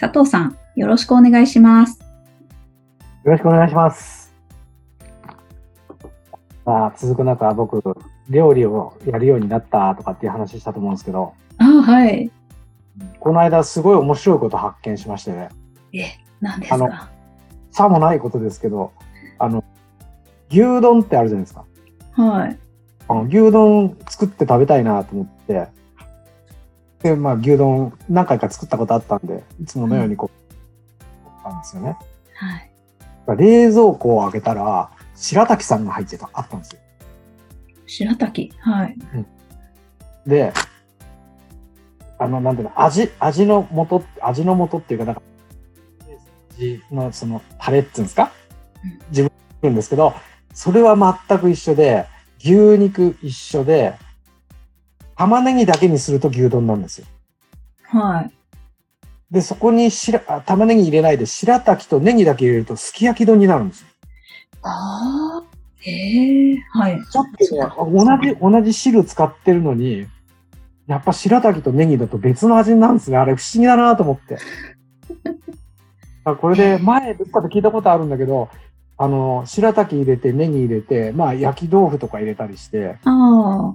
佐藤さん、よろしくお願いします。よろしくお願いします。まあ、続く中、僕、料理をやるようになったとかっていう話したと思うんですけど、あはい。この間すごい面白いこと発見しましてね、え、何ですあのかさもないことですけど、あの、牛丼ってあるじゃないですか。はい。あの牛丼作って食べたいなと思って、で、まあ、牛丼何回か作ったことあったんで、いつものようにこう、たんですよね。はい。冷蔵庫を開けたら、白滝さんが入ってた、あったんですよ。白滝？はい。で、あの、なんていうの、味、味の素、味の素っていうか、なんか、味のその、タレっていうんですか？うん自分で言うんですけど、それは全く一緒で、牛肉一緒で、玉ねぎだけにすると牛丼なんですよ。はい。で、そこにしらあ玉ねぎ入れないで、白滝とネギだけ入れると、すき焼き丼になるんですよ。ああ。ええはい。ちょっとね、同じ、同じ汁使ってるのに、やっぱ白滝とネギだと別の味なんですね。あれ不思議だなと思って。あ これで前どっかで聞いたことあるんだけど、あの、白滝入れてネギ入れて、まあ焼き豆腐とか入れたりして、あ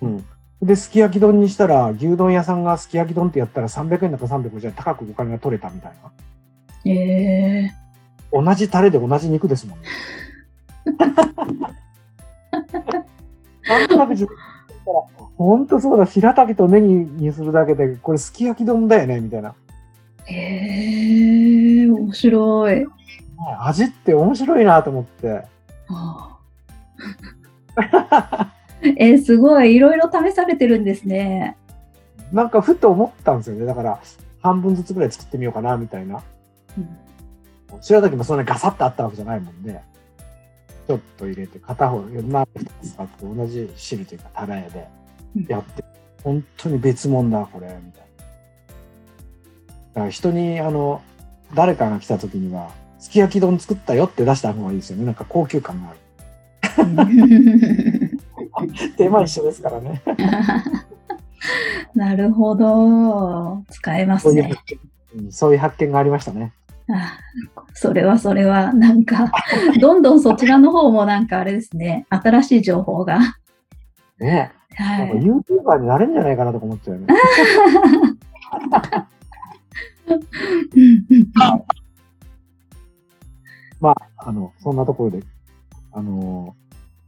うん。で、すき焼き丼にしたら、牛丼屋さんがすき焼き丼ってやったら300円だか350円高くお金が取れたみたいな。あ。ええ同じタレで同じ肉ですもんね。なんとなく自分ら、本当そうだ、白滝とネギにするだけで、これすき焼き丼だよね、みたいな。ええ面白い。味って面白いなと思って。ああ えーすごい。いろいろ試されてるんですね。なんかふと思ったんですよね。だから、半分ずつぐらい作ってみようかな、みたいな。うん白滝もそんなにガサッとあったわけじゃないもんで、ちょっと入れて、片方、鍋2つ使って同じ汁というか、タレでやって、本当に別物だ、これ、みたいな。だから人に、あの、誰かが来た時には、すき焼き丼作ったよって出した方がいいですよね。なんか高級感がある。手間一緒ですからね。なるほど。使えますねそういうそういう発見がありましたね。あそれはそれは、なんか、どんどんそちらの方もなんかあれですね、新しい情報が。ねなんかはい。YouTuber になれるんじゃないかなとか思っちゃうよね。まあ、あの、そんなところで、あの、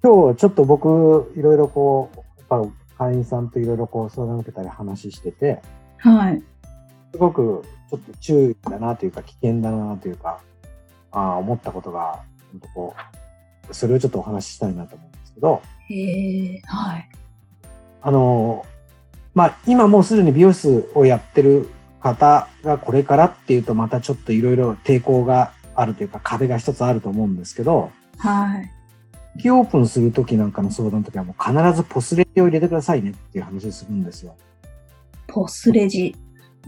今日ちょっと僕、いろいろこう、やっぱ会員さんといろいろこう相談受けたり話してて、はい。すごくちょっと注意だなというか、危険だなというか、ああ思ったことが、ほんとこう、それをちょっとお話ししたいなと思うんですけど、へえはい。あの、まあ、今もうすでに美容室をやってる方がこれからっていうとまたちょっといろいろ抵抗があるというか壁が一つあると思うんですけど、はい。キオープンするときなんかの相談のときはもう必ずポスレジを入れてくださいねっていう話をするんですよ。ポスレジ。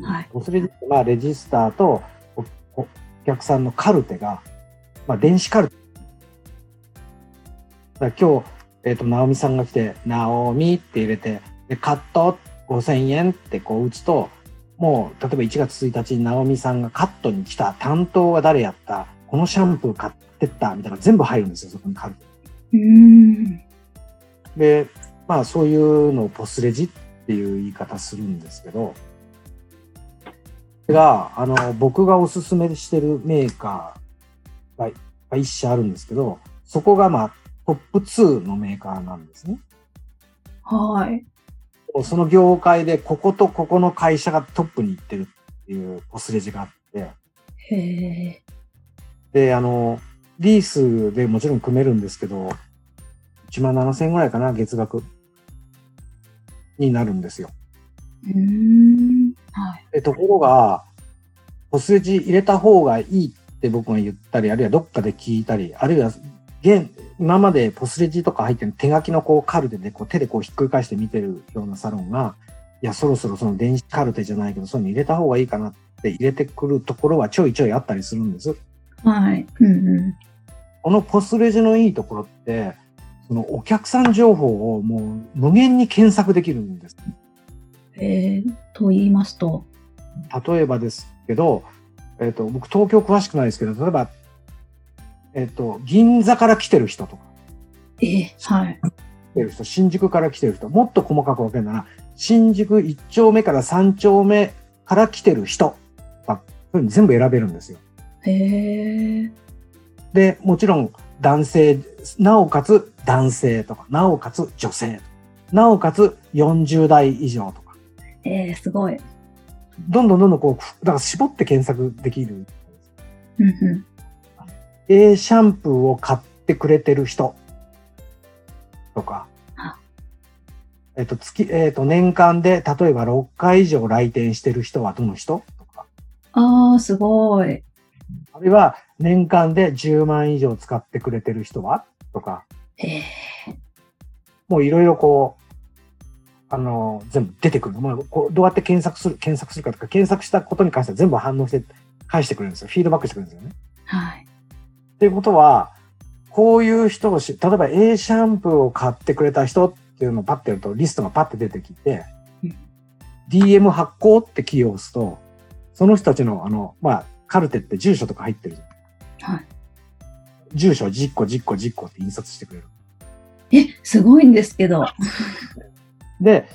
はい。ポスレジってまあレジスターとおお客さんのカルテが、まあ電子カルテ。だ今日、えっ、と、ナオミさんが来て、ナオミって入れて、で、カット5000円ってこう打つと、もう、例えば1月1日にナオミさんがカットに来た、担当が誰やった、このシャンプー買ってった、みたいなの全部入るんですよ、そこにカルテ。うーん。で、まあそういうのをポスレジっていう言い方するんですけど、が、あの、僕がおすすめしてるメーカーがが一社あるんですけど、そこがまあトップ2のメーカーなんですね。はい。その業界でこことここの会社がトップに行ってるっていうポスレジがあって、へえ。で、あの、リースでもちろん組めるんですけど、1万7000円ぐらいかな、月額になるんですよ。はい。でところが、ポスレジ入れた方がいいって僕が言ったり、あるいはどっかで聞いたり、あるいは現今までポスレジとか入ってる手書きのこうカルテでこう手でこうひっくり返して見てるようなサロンが、いや、そろそろその電子カルテじゃないけど、そういうの入れた方がいいかなって入れてくるところはちょいちょいあったりするんです。はい。うんうこのポスレジのいいところって、そのお客さん情報をもう無限に検索できるんです。ん。えー、と言いますと。例えばですけど、えっ、と、僕東京詳しくないですけど、例えば、えっ、と、銀座から来てる人とか、えー、はい。来てる人、新宿から来てる人、もっと細かく分けるなら、新宿1丁目から3丁目から来てる人とか、そういうの全部選べるんですよ。へえ。で、もちろん男性、なおかつ男性とか、なおかつ女性とか、なおかつ40代以上とか、えー、すごい。どんどんどんどんこう、だから絞って検索できる。うんう A シャンプーを買ってくれてる人とかあ、えっと、月、えっと、年間で例えば6回以上来店してる人はどの人？とか、ん。ああ、すごい。あるいは年間で10万以上使ってくれてる人は？とか、えもういろいろこう、あの、全部出てくるの。もうこうどうやって検索する、検索するかとか、検索したことに関しては全部反応して返してくれるんですよ。フィードバックしてくれるんですよね。ー、はい。っていうことは、こういう人をし、例えば A シャンプーを買ってくれた人っていうのをパッてやると、リストがパッて出てきてうん、DM 発行ってキーを押すと、その人たちの、あの、まあ、カルテって住所とか入ってるじゃん。はい。住所を10個、10個、10個って印刷してくれる。え、すごいんですけど。で、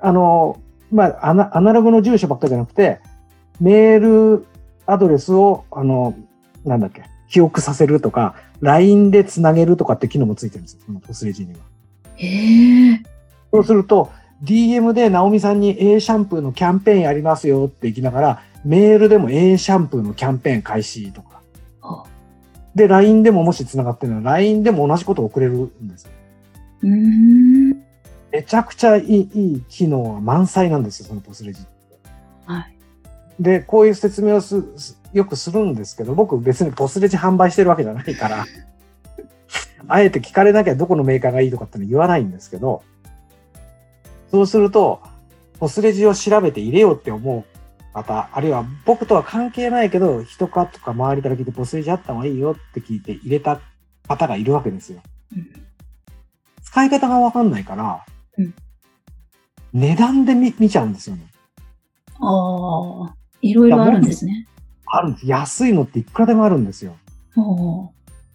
あの、まあ、アナアナログの住所ばっかじゃなくて、メールアドレスを、あの、なんだっけ、記憶させるとか、LINE でつなげるとかって機能もついてるんですよ、そのポスレジには。ええそうすると、DM でナオミさんに A シャンプーのキャンペーンやりますよって言きながら、メールでも A シャンプーのキャンペーン開始とか。あで、LINE でももし繋がってるのは、LINE でも同じことを送れるんですよ。うーん。めちゃくちゃいいいい機能は満載なんですよ、そのポスレジって。はい。で、こういう説明をすすよくするんですけど、僕別にポスレジ販売してるわけじゃないから、あえて聞かれなきゃどこのメーカーがいいとかっての言わないんですけど、そうすると、ポスレジを調べて入れようって思う方、あるいは僕とは関係ないけど、人かとか周りから聞いてポスレジあった方がいいよって聞いて入れた方がいるわけですよ。うん使い方がわかんないから、うん値段で見見ちゃうんですよね。ああ、いろいろあるんですね。あるんです。安いのっていくらでもあるんですよ。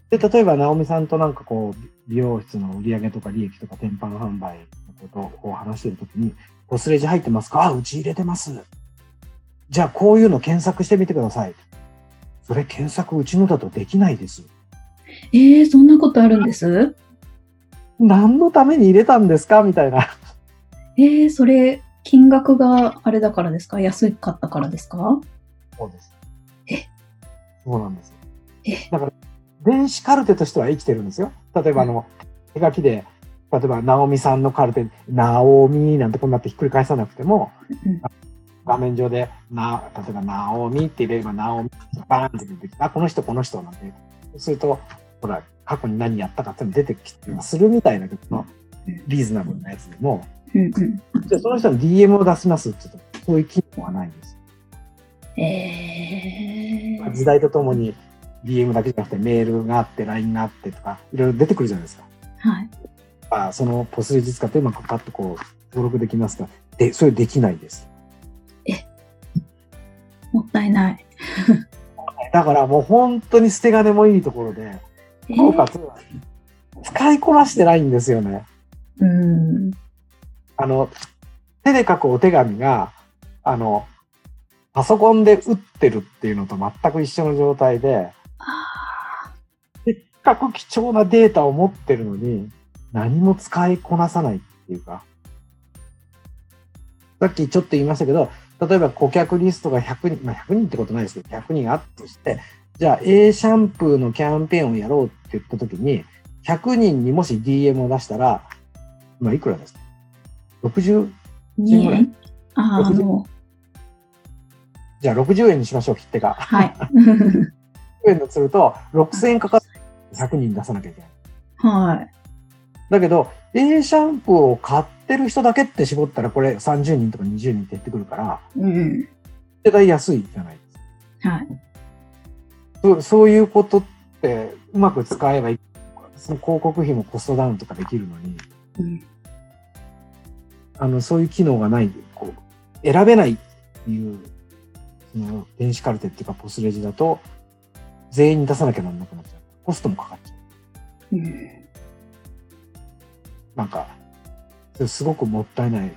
で、例えば、直美さんとなんかこう、美容室の売り上げとか利益とか天板販売のことを話してるときに、ポスレジ入ってますか？あ、うち入れてます。じゃあ、こういうの検索してみてください。それ検索うちのだとできないです。ええそんなことあるんです？何のために入れたんですか？みたいな。ええそれ、金額があれだからですか？安かったからですか？そうです。え？そうなんです。え？だから、電子カルテとしては生きてるんですよ。例えば、あの、手書きで、例えば、ナオミさんのカルテ、ナオミなんてこうなってひっくり返さなくても、うん画面上で、な、例えば、ナオミって入れれば、ナオミ、バーンって出てきて、あ、この人、この人なんで、そうすると、ほら、過去に何やったかって出てきてするみたいなけど、リーズナブルなやつでも、うんうん。じゃあその人の DM を出しますって言うと、そういう機能はないんです。ええ時代とともに DM だけじゃなくてメールがあって LINE があってとかいろいろ出てくるじゃないですか。はい。あそのポスレジ使ってうまくパッとこう登録できますかで、それできないです。もったいない。だからもう本当に捨て金もいいところで、えなおかつ使いこなしてないんですよね。うん。あの、手で書くお手紙が、あの、パソコンで打ってるっていうのと全く一緒の状態で、あせっかく貴重なデータを持ってるのに、何も使いこなさないっていうか。さっきちょっと言いましたけど、例えば顧客リストが100人、まあ100人ってことないですけど、100人あったとして、じゃあ A シャンプーのキャンペーンをやろうって言った時に、100人にもし DM を出したら、まあいくらですか ?60? 2ぐらい？円ああ、あ60の、じゃあ60円にしましょう、切手が。はい。60円とすると、6000円かかって100人出さなきゃいけない。はい。だけど、A シャンプーを買ってる人だけって絞ったら、これ30人とか20人って減ってくるから、うん。絶対安いじゃないですか。はい。そうそういうことって、うまく使えばいい。その広告費もコストダウンとかできるのに、うん。あの、そういう機能がない、こう、選べないっていう、その、電子カルテっていうか、ポスレジだと、全員に出さなきゃなんなくなっちゃう。コストもかかっちゃう。うん。なんか、すごくもったいない。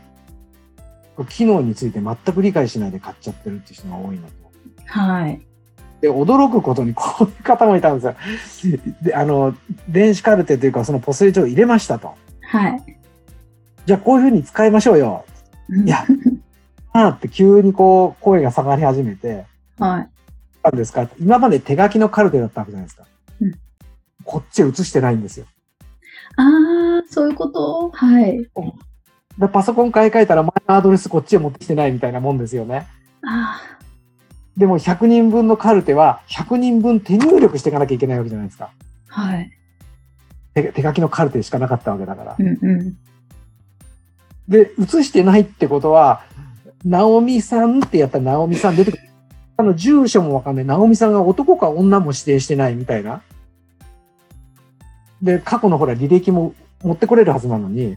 機能について全く理解しないで買っちゃってるっていう人が多いなと。はい。で、驚くことに こういう方もいたんですよ。で、あの、電子カルテというか、そのポスレジを入れましたと。はい。じゃあこういうふうに使いましょうよ。いや、あーって急にこう、声が下がり始めて、はい。なんですか？今まで手書きのカルテだったわけじゃないですか。うんこっちへ移してないんですよ。ああ、そういうこと？はい。でパソコン買い替えたら前のアドレスこっちへ持ってきてないみたいなもんですよね。あでも100人分のカルテは100人分手入力していかなきゃいけないわけじゃないですか。あ、はい。手手書きのカルテしかなかったわけだからう。んうん。で、移してないってことは、ナオミさんってやったらナオミさん出てくる。あの、住所もわかんない。ナオミさんが男か女も指定してないみたいな。で、過去のほら履歴も持ってこれるはずなのに、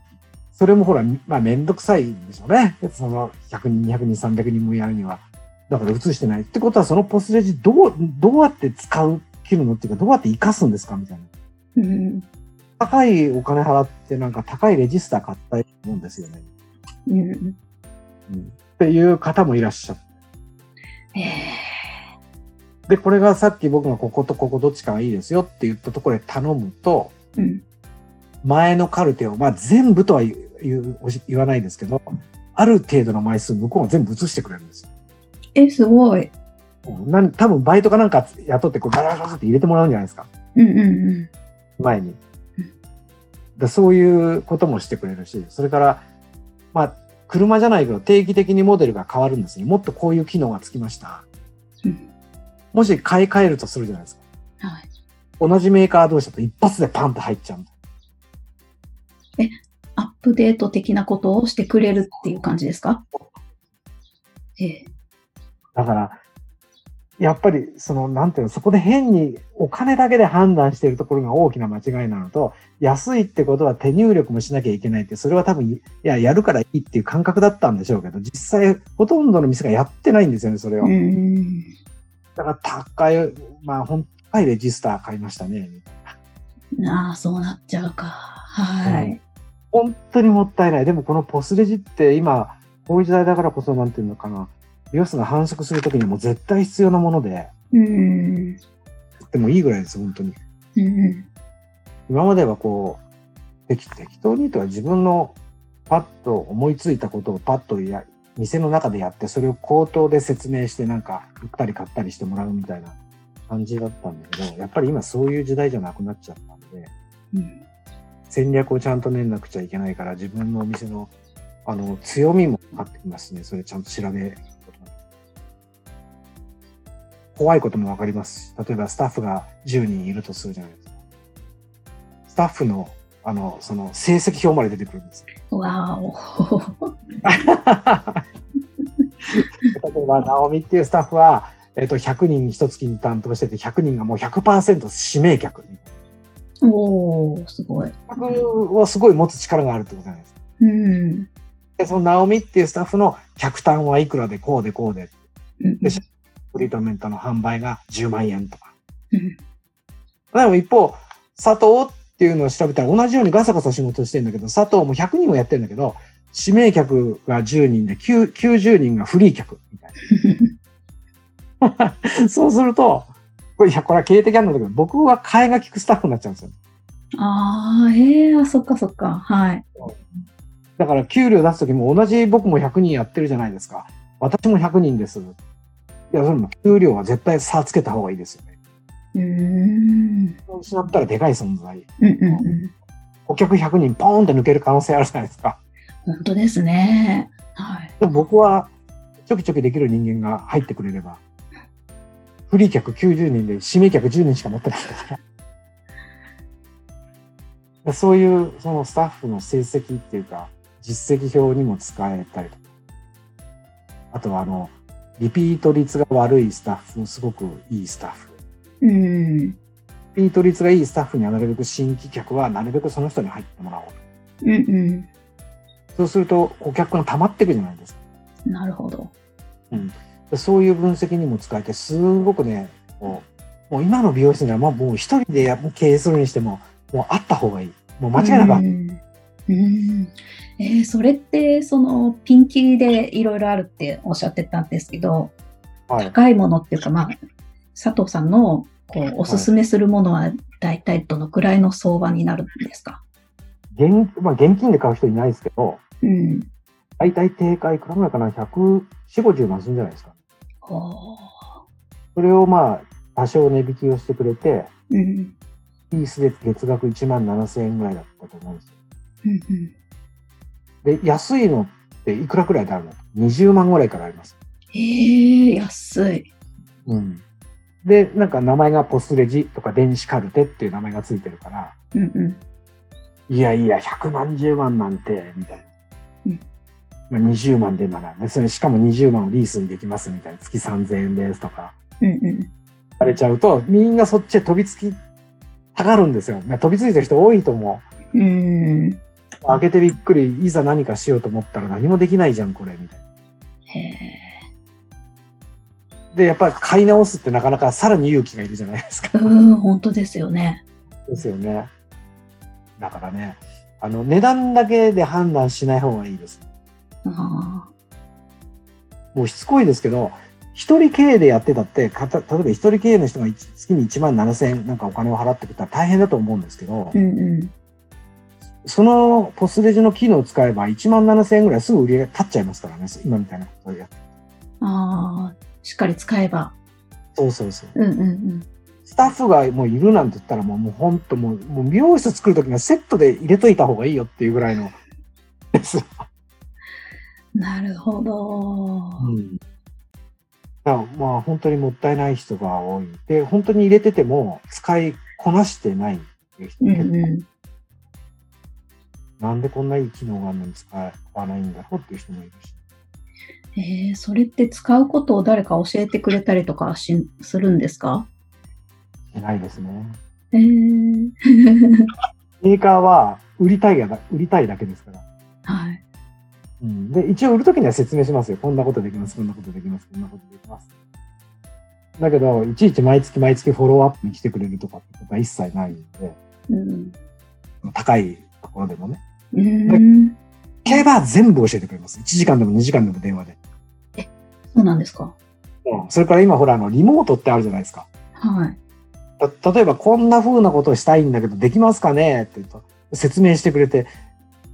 それもほら、まあめんどくさいんでしょうね。その100人、200人、300人もやるには。だから移してない。ってことはそのポスレジどう、どうやって使う、切るのっていうか、どうやって活かすんですかみたいな。うん。高いお金払ってなんか高いレジスター買ったいもんですよね。うん。うん、っていう方もいらっしゃる。ええで、これがさっき僕がこことここどっちかがいいですよって言ったところで頼むと、うん。前のカルテを、まあ全部とは言う言わないですけど、ある程度の枚数向こうが全部移してくれるんですよ。え、すごい。うんなん多分バイトかなんか雇ってこうガラガラって入れてもらうんじゃないですか。うんうんうん。前にうん。でそういうこともしてくれるし、それから、まあ、車じゃないけど定期的にモデルが変わるんですね。もっとこういう機能がつきました。うんもし買い替えるとするじゃないですか。はい。同じメーカー同士だと一発でパンと入っちゃう。アップデート的なことをしてくれるっていう感じですか？ええだから、やっぱり、その、なんていうの、そこで変にお金だけで判断しているところが大きな間違いなのと、安いってことは手入力もしなきゃいけないって、それは多分、いや、やるからいいっていう感覚だったんでしょうけど、実際、ほとんどの店がやってないんですよね、それを。うん。だから、高い、まあ、ほん高いレジスター買いましたね。ああ、そうなっちゃうか。はい。本当にもったいない。でも、このポスレジって今、こういう時代だからこそ、なんていうのかな、リオスが繁殖するときにも絶対必要なもので、うん。でもいいぐらいです、本当に。うん。今まではこう、適適当にとは自分のパッと思いついたことをパッとや、店の中でやって、それを口頭で説明してなんか売ったり買ったりしてもらうみたいな感じだったんだけど、やっぱり今そういう時代じゃなくなっちゃったんで、うん。戦略をちゃんと練んなくちゃいけないから、自分のお店のあの強みも分かってきますね。それちゃんと調べることが怖いことも分かりますし、例えばスタッフが10人いるとするじゃないですか。スタッフの、あの、その成績表まで出てくるんですよ。わーお。例えば、ナオミっていうスタッフは、えっ、と、100人一月に担当してて、100人がもう100%指名客。おー、すごい。客をすごい持つ力があるってことじゃないですか。うん。で、そのナオミっていうスタッフの客単はいくらでこうでこうで、うんでトリートメントの販売が10万円とか。うんでも一方、佐藤っていうのを調べたら同じようにガサガサ仕事してるんだけど、佐藤も100人もやってるんだけど、指名客が10人で9 90人がフリー客みたいな。そうすると、これ、いや、これは経営的なんだけど、僕は替えが利くスタッフになっちゃうんですよ。ああ、ええあ、そっかそっか。はい。だから、給料出すときも同じ僕も100人やってるじゃないですか。私も100人です。いや、それも給料は絶対差つけた方がいいですよね。うーん。失ったらでかい存在。うんうんうん。顧客100人ポーンって抜ける可能性あるじゃないですか。本当ですね。はい。僕はちょきちょきできる人間が入ってくれれば、フリー客90人で指名客10人しか持ってないから。そういうそのスタッフの成績っていうか、実績表にも使えたりとか。あとはあの、リピート率が悪いスタッフ、すごくいいスタッフ。うん。リピート率がいいスタッフにはなるべく新規客はなるべくその人に入ってもらおうと。うんうそうすると顧客が溜まっていくじゃないですか。ん。なるほど。そういう分析にも使えて、すごくね、こうもう今の美容室にはまあもう一人でや経営するにしても、もうあった方がいい。もう間違いなくあっうんうんえーそれってそのピンキリでいろいろあるっておっしゃってたんですけど、はい。高いものっていうかまあ佐藤さんのこうおすすめするものは大体どのくらいの相場になるんですか、現まあ、現金で買う人いないですけど、うん、大体定価いくらぐらいかな ?100、4、50万するんじゃないですか。それをまあ、多少値引きをしてくれて、うんピースで月額1万7千円ぐらいだったと思うんですよ。うんうんで、安いのっていくらくらいであるの ?20 万ぐらいからあります。えー、安い。うん。で、なんか名前がポスレジとか電子カルテっていう名前がついてるから、うんうんいやいや、100万、10万なんて、みたいな。うんまあ、20万でなら、でそれしかも20万をリースにできますみたいな、月3000円ですとか、うんうんされちゃうと、みんなそっちへ飛びつきたがるんですよ。まあ飛びついてる人多いと思う。うん開けてびっくり、いざ何かしようと思ったら何もできないじゃん、これ、みたいな。へで、やっぱり買い直すってなかなかさらに勇気がいるじゃないですかー。うん本当ですよね。ですよね。だからね、あの、値段だけで判断しない方がいいです。あもうしつこいですけど、一人経営でやってたって、かた例えば一人経営の人が一月に1万7千円なんかお金を払ってくれたら大変だと思うんですけどー、うんうんそのポスレジの機能を使えば1万7千円ぐらいすぐ売り上げ立っちゃいますからね、今みたいなことをやって。ああ、しっかり使えば。そうそうそう。うんうんうん。スタッフがもういるなんて言ったらもう、もう本当もう、もう美容室作るときにはセットで入れといた方がいいよっていうぐらいの。です。なるほど。うん。まあ本当にもったいない人が多い。で、本当に入れてても使いこなしてないっていう人うんうなんでこんないい機能があるのに使わないんだろうっていう人もいるし。ん。えー、それって使うことを誰か教えてくれたりとかしするんですか？しないですね。えー、メーカーは売りたいがだ、売りたいだけですから。で、一応売るときには説明しますよ。こんなことできます、こんなことできます、こんなことできます。だけど、いちいち毎月毎月フォローアップに来てくれるとかってことは一切ないんで、うん。高いところでもね。うん。競馬は全部教えてくれます。1時間でも2時間でも電話で。そうなんですか？うん。それから今ほら、あの、リモートってあるじゃないですか。はい。た例えば、こんな風なことをしたいんだけど、できますかね？って言うと、説明してくれて、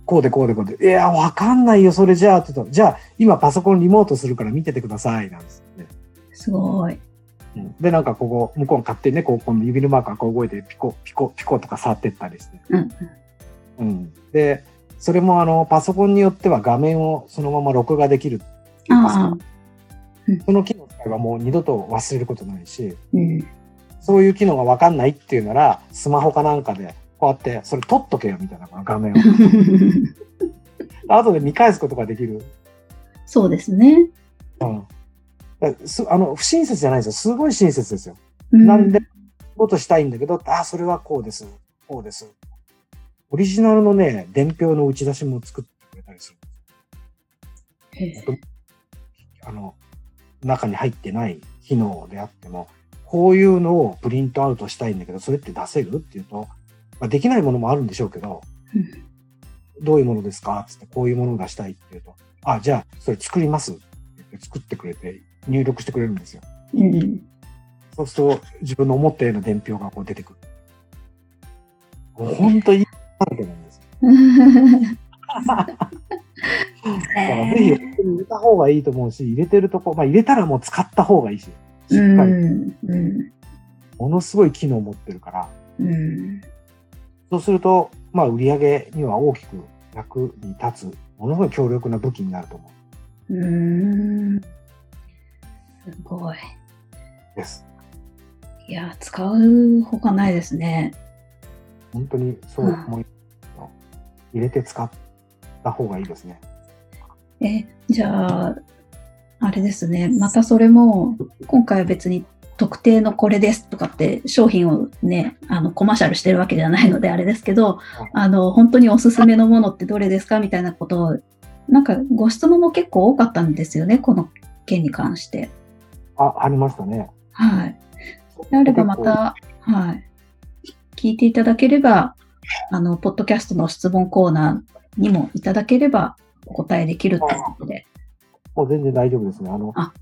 こうでこうでこうで、いや、わかんないよ、それじゃあ、って言うと、じゃあ、今パソコンリモートするから見ててください、なんですよね。すごい。うんで、なんかここ、向こう勝手にね、こう、この指のマークがこう動いて、ピコ、ピコ、ピコとか触ってったりして。うん。うん。で、それもあの、パソコンによっては画面をそのまま録画できる。ああ。その機能を使えばもう二度と忘れることないし、うん。そういう機能がわかんないっていうなら、スマホかなんかで、こうやって、それ撮っとけよ、みたいな、この画面を。後で見返すことができる。そうですね。うん。あの、不親切じゃないですよ。すごい親切ですよ。うなんで、ことしたいんだけど、あ、それはこうです。こうです。オリジナルのね、伝票の打ち出しも作ってくれたりする。あの、中に入ってない機能であっても、こういうのをプリントアウトしたいんだけど、それって出せる？っていうと、まあ、できないものもあるんでしょうけど、うんどういうものですか？つって、こういうものを出したいっていうと、あ、じゃあ、それ作りますって作ってくれて、入力してくれるんですよ。うん。そうすると、自分の思ったような伝票がこう出てくる。本当にいいだらけなんですよ。だからぜひ、入れた方がいいと思うし、入れてるとこ、まあ入れたらもう使った方がいいし、しっうかり、ん。うん。ものすごい機能を持ってるから、うん。そうすると、まあ売り上げには大きく役に立つ、ものすごい強力な武器になると思う。うん。すごい。です。いや、使うほかないですね。本当にそう思い、入れて使った方がいいですね。え、じゃあ、あれですね。またそれも、今回は別に特定のこれですとかって商品をね、あのコマーシャルしてるわけじゃないのであれですけど、あの、本当におすすめのものってどれですかみたいなことを、なんかご質問も結構多かったんですよね、この件に関して。あ、ありましたね。はい。であればまた、はい。聞いていただければ、あの、ポッドキャストの質問コーナーにもいただければお答えできるということで。もう全然大丈夫ですね。あの、あ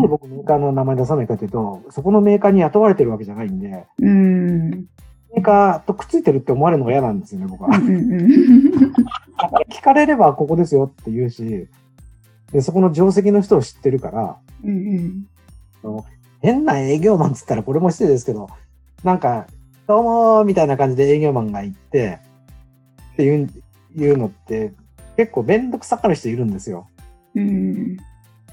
で僕メーカーの名前出さないかというと、そこのメーカーに雇われてるわけじゃないんで、うーん。メーカーとくっついてるって思われるのが嫌なんですよね、僕は。聞かれればここですよって言うし、で、そこの定石の人を知ってるから、うんうん変な営業マンっつったらこれも失礼ですけど、なんか、どうもーみたいな感じで営業マンが行って、っていういうのって、結構めんどくさがる人いるんですよ。うん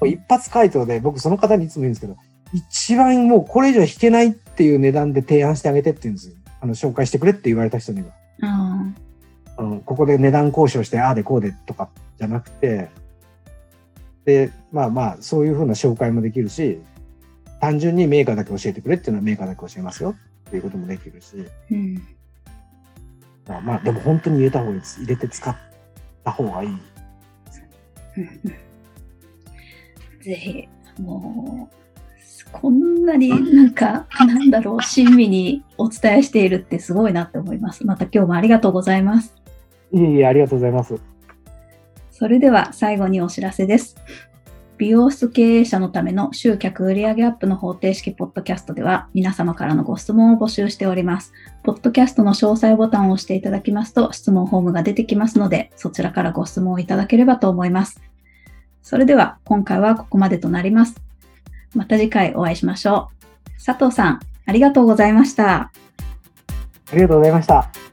一発回答で、僕その方にいつも言うんですけど、一番もうこれ以上引けないっていう値段で提案してあげてって言うんですよ。あの、紹介してくれって言われた人には。ああのここで値段交渉して、ああでこうでとかじゃなくて、で、まあまあ、そういうふうな紹介もできるし、単純にメーカーだけ教えてくれっていうのはメーカーだけ教えますよっていうこともできるし、ーうんまあ、まあ、でも本当に入れた方がいいです。入れて使った方がいい。ぜひ、もう、こんなになんか、なんだろう、親身にお伝えしているってすごいなって思います。また今日もありがとうございます。いえいえ、ありがとうございます。それでは最後にお知らせです。美容室経営者のための集客売上アップの方程式ポッドキャストでは皆様からのご質問を募集しております。ポッドキャストの詳細ボタンを押していただきますと質問フォームが出てきますのでそちらからご質問をいただければと思います。それでは今回はここまでとなります。また次回お会いしましょう。佐藤さん、ありがとうございました。ありがとうございました。